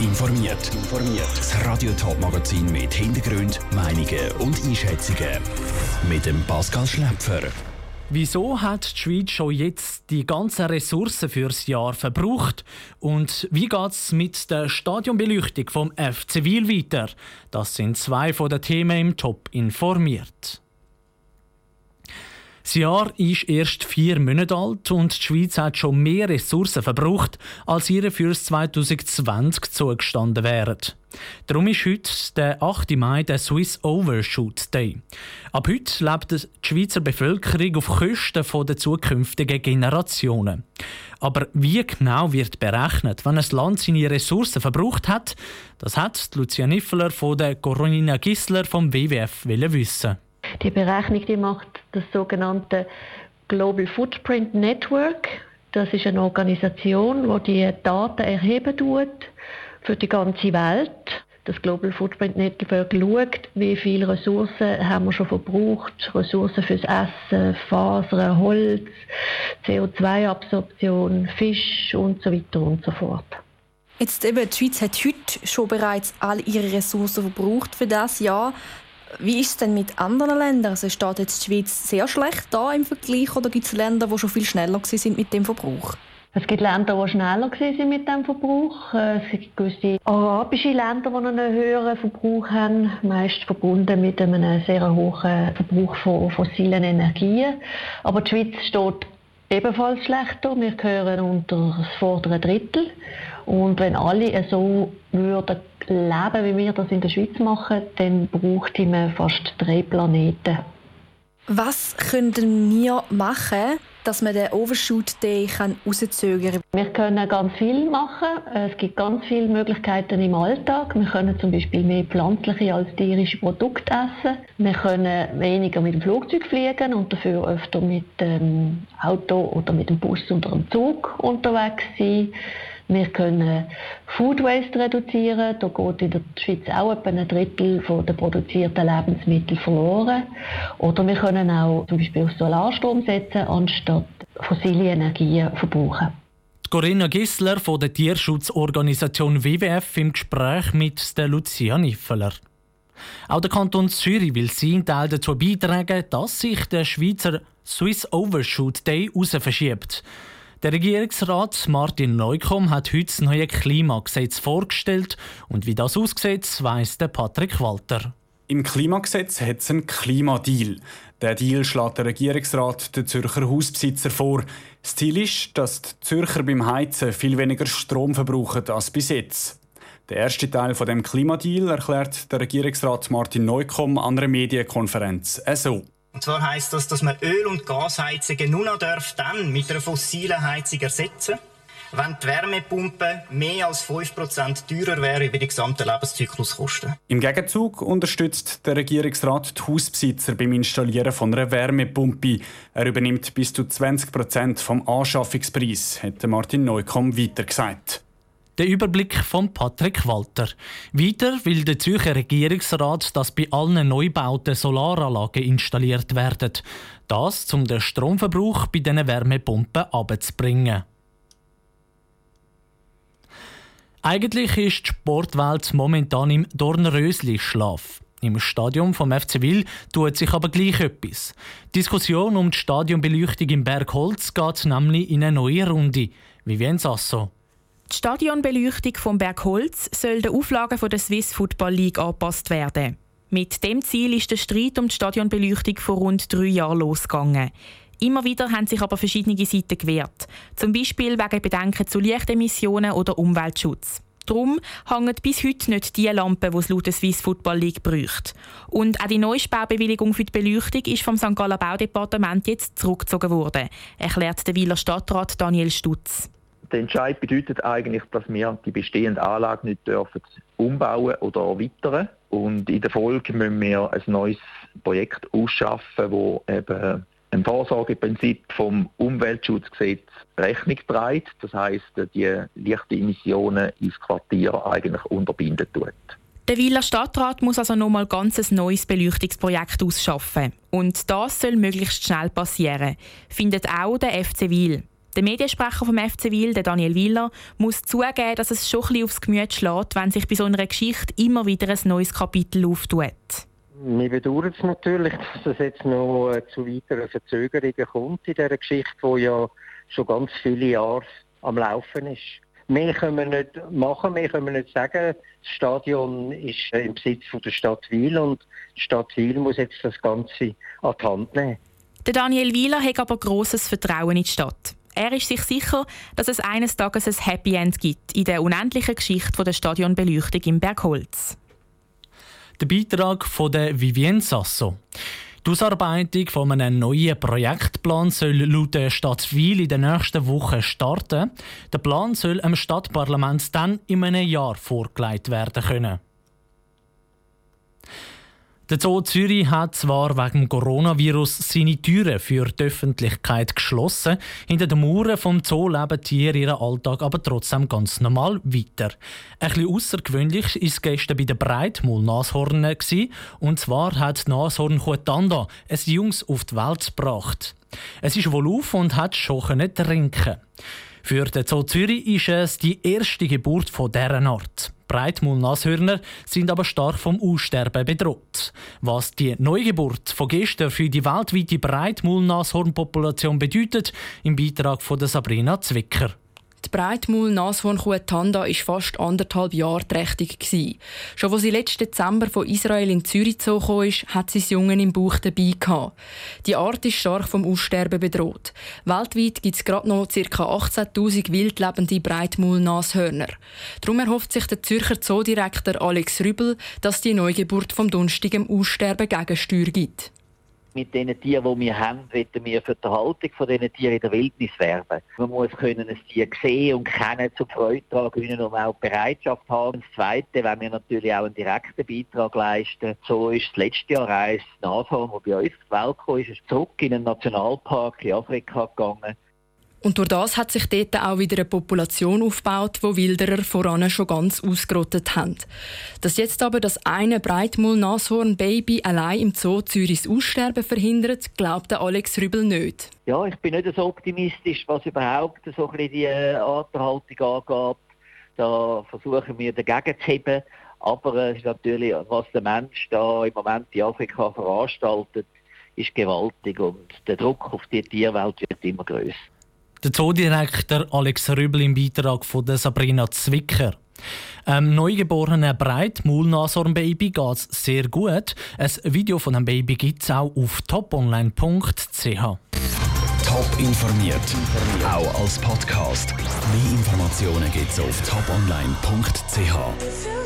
informiert. Das Radio Top Magazin mit Hintergrund, Meinungen und Einschätzungen mit dem Pascal Schläpfer. Wieso hat die Schweiz schon jetzt die ganzen Ressourcen fürs Jahr verbraucht? Und wie geht es mit der Stadionbeleuchtung vom FC Wiel weiter? Das sind zwei von den Themen im Top informiert. Das Jahr ist erst vier Monate alt und die Schweiz hat schon mehr Ressourcen verbraucht, als ihr für 2020 zugestanden wären. Darum ist heute, der 8. Mai, der Swiss Overshoot Day. Ab heute lebt die Schweizer Bevölkerung auf Kosten der zukünftigen Generationen. Aber wie genau wird berechnet, wenn ein Land seine Ressourcen verbraucht hat, das hat Lucia Niffler von der Coronina Gisler vom WWF wissen. Die Berechnung die macht das sogenannte Global Footprint Network. Das ist eine Organisation, die die Daten erheben tut für die ganze Welt. Das Global Footprint Network schaut, wie viele Ressourcen haben wir schon verbraucht, Ressourcen fürs Essen, Fasern, Holz, CO2-Absorption, Fisch und so weiter und so fort. Jetzt eben, die Schweiz hat heute schon bereits all ihre Ressourcen verbraucht für das Jahr. Wie ist es denn mit anderen Ländern? Also steht jetzt die Schweiz sehr schlecht da im Vergleich oder gibt es Länder, die schon viel schneller sind mit dem Verbrauch? Es gibt Länder, die schneller sind mit dem Verbrauch. Es gibt gewisse arabische Länder, die einen höheren Verbrauch haben, meist verbunden mit einem sehr hohen Verbrauch von fossilen Energien. Aber die Schweiz steht ebenfalls schlechter. Wir gehören unter das vordere Drittel. Und wenn alle so würden leben, wie wir das in der Schweiz machen, dann bräuchte man fast drei Planeten. Was könnten wir machen, dass man den Overshoot Day herauszögern kann? Wir können ganz viel machen. Es gibt ganz viele Möglichkeiten im Alltag. Wir können zum Beispiel mehr pflanzliche als tierische Produkte essen. Wir können weniger mit dem Flugzeug fliegen und dafür öfter mit dem Auto oder mit dem Bus oder dem Zug unterwegs sein. Wir können Food Waste reduzieren. Da geht in der Schweiz auch etwa ein Drittel der produzierten Lebensmittel verloren. Oder wir können auch zum Beispiel auf Solarstrom setzen, anstatt fossile Energien verbrauchen. Corinna Gissler von der Tierschutzorganisation WWF im Gespräch mit der Lucia Niffeler. Auch der Kanton Zürich will seinen Teil dazu beitragen, dass sich der Schweizer Swiss Overshoot Day raus verschiebt. Der Regierungsrat Martin Neukomm hat heute das neue Klimagesetz vorgestellt und wie das aussieht, weiss der Patrick Walter. Im Klimagesetz hat es einen Klimadeal. Der Deal schlägt der Regierungsrat den Zürcher Hausbesitzer vor. Das Ziel ist, dass die Zürcher beim Heizen viel weniger Strom verbrauchen als bis jetzt. Der erste Teil von dem Klimadeal erklärt der Regierungsrat Martin Neukomm an einer Medienkonferenz so. Und zwar heisst das, dass man Öl- und Gasheizungen nur noch darf dann mit einer fossilen Heizung ersetzen wenn die Wärmepumpe mehr als 5% teurer wäre über die gesamten Lebenszykluskosten. Im Gegenzug unterstützt der Regierungsrat die Hausbesitzer beim Installieren von einer Wärmepumpe. Er übernimmt bis zu 20% vom Anschaffungspreis, hat Martin Neukomm weiter gesagt. Der Überblick von Patrick Walter. Weiter will der Zürcher Regierungsrat, dass bei allen Neubauten Solaranlagen installiert werden. Das, um den Stromverbrauch bei diesen Wärmepumpen abzubringen. Eigentlich ist die Sportwelt momentan im Dornrösli-Schlaf. Im Stadion vom FC Will tut sich aber gleich etwas. Die Diskussion um die Stadionbeleuchtung im Bergholz geht nämlich in eine neue Runde. Wie Sasso. Die Stadionbeleuchtung vom Bergholz soll den Auflagen der Swiss Football League angepasst werden. Mit dem Ziel ist der Streit um die Stadionbeleuchtung vor rund drei Jahren losgegangen. Immer wieder haben sich aber verschiedene Seiten gewehrt. Zum Beispiel wegen Bedenken zu Lichtemissionen oder Umweltschutz. Darum hängen bis heute nicht die Lampen, die es laut der Swiss Football League braucht. Und auch die Neuspaubewilligung für die Beleuchtung ist vom St. Galler Baudepartement jetzt zurückgezogen worden, erklärt der Wieler Stadtrat Daniel Stutz. Der Entscheid bedeutet eigentlich, dass wir die bestehende Anlage nicht dürfen umbauen oder erweitern. Und in der Folge müssen wir ein neues Projekt ausschaffen, wo eben ein Vorsorgeprinzip vom Umweltschutzgesetz Rechnung trägt. Das heißt, die leichten Emissionen ins Quartier eigentlich unterbinden tut. Der Wieler Stadtrat muss also nochmal ganz ein neues Beleuchtungsprojekt ausschaffen. Und das soll möglichst schnell passieren, findet auch der FC Wil. Der Mediensprecher vom FC Wil, der Daniel Wieler, muss zugeben, dass es schon ein bisschen aufs Gemüt schlägt, wenn sich bei so einer Geschichte immer wieder ein neues Kapitel auftut. Wir bedauern es natürlich, dass es jetzt noch äh, zu weiteren Verzögerungen kommt in dieser Geschichte, die ja schon ganz viele Jahre am Laufen ist. Mehr können wir nicht machen, mehr können wir nicht sagen. Das Stadion ist im Besitz von der Stadt Wil und die Stadt Wil muss jetzt das Ganze an die Hand nehmen. Der Daniel Wieler hat aber grosses Vertrauen in die Stadt. Er ist sich sicher, dass es eines Tages ein Happy End gibt in der unendlichen Geschichte der Stadionbeleuchtung im Bergholz. Der Beitrag von der Vivien Sasso. Die Ausarbeitung von einem neuen Projektplan soll laut der Stadt Wil in den nächsten Wochen starten. Der Plan soll dem Stadtparlament dann in einem Jahr vorgelegt werden können. Der Zoo Zürich hat zwar wegen Coronavirus seine Türen für die Öffentlichkeit geschlossen, hinter den Mauern vom Zoo leben Tiere ihren Alltag aber trotzdem ganz normal weiter. Ein bisschen außergewöhnlich es gestern bei den Breitmaul-Nashornen und zwar hat Nashorn Chuetanda ein Jungs auf die Welt gebracht. Es ist wohl auf und hat schon trinken. Für den Zoo Zürich ist es die erste Geburt von dieser Art. Breitmaul-Nashörner sind aber stark vom Aussterben bedroht. Was die Neugeburt von gestern für die weltweite Breitmaul-Nashornpopulation bedeutet, im Beitrag von Sabrina Zwicker. Die Breitmaul-Nashornkuh Tanda war fast anderthalb Jahre trächtig. Schon als sie letzten Dezember von Israel in Zürich gezogen ist, hat sie das Jungen im Bauch dabei gehabt. Die Art ist stark vom Aussterben bedroht. Weltweit gibt es gerade noch ca. 18.000 wildlebende Breitmaul-Nashörner. Darum erhofft sich der Zürcher Zoodirektor Alex Rübel, dass die Neugeburt vom Dunstig Aussterben Gegensteuer gibt mit den Tieren, die wir haben, wollen wir für die Haltung von diesen Tieren in der Wildnis werben. Man muss können ein Tier sehen und kennen, zum Freude tragen können und auch Bereitschaft haben. Das Zweite, wenn wir natürlich auch einen direkten Beitrag leisten. So ist das letzte Jahr ein Nashorn, das bei uns auf die ist zurück in einen Nationalpark in Afrika gegangen. Und durch das hat sich dort auch wieder eine Population aufgebaut, wo Wilderer voran schon ganz ausgerottet haben. Dass jetzt aber das eine Breitmull-Nashorn-Baby allein im Zoo Zürichs Aussterben verhindert, glaubt Alex Rübel nicht. Ja, ich bin nicht so optimistisch, was überhaupt so die äh, Arterhaltung angeht. Da versuchen wir dagegen zu heben. Aber es ist natürlich, was der Mensch da im Moment in Afrika veranstaltet, ist gewaltig und der Druck auf die Tierwelt wird immer größer. Der Zoodirektor Alex Rübel im Beitrag von Sabrina Zwicker. Ähm, neugeborenen breit Maulnashornbaby geht es sehr gut. Ein Video von dem Baby gibt es auch auf toponline.ch. Top informiert, auch als Podcast. Mehr Informationen gibt es auf toponline.ch.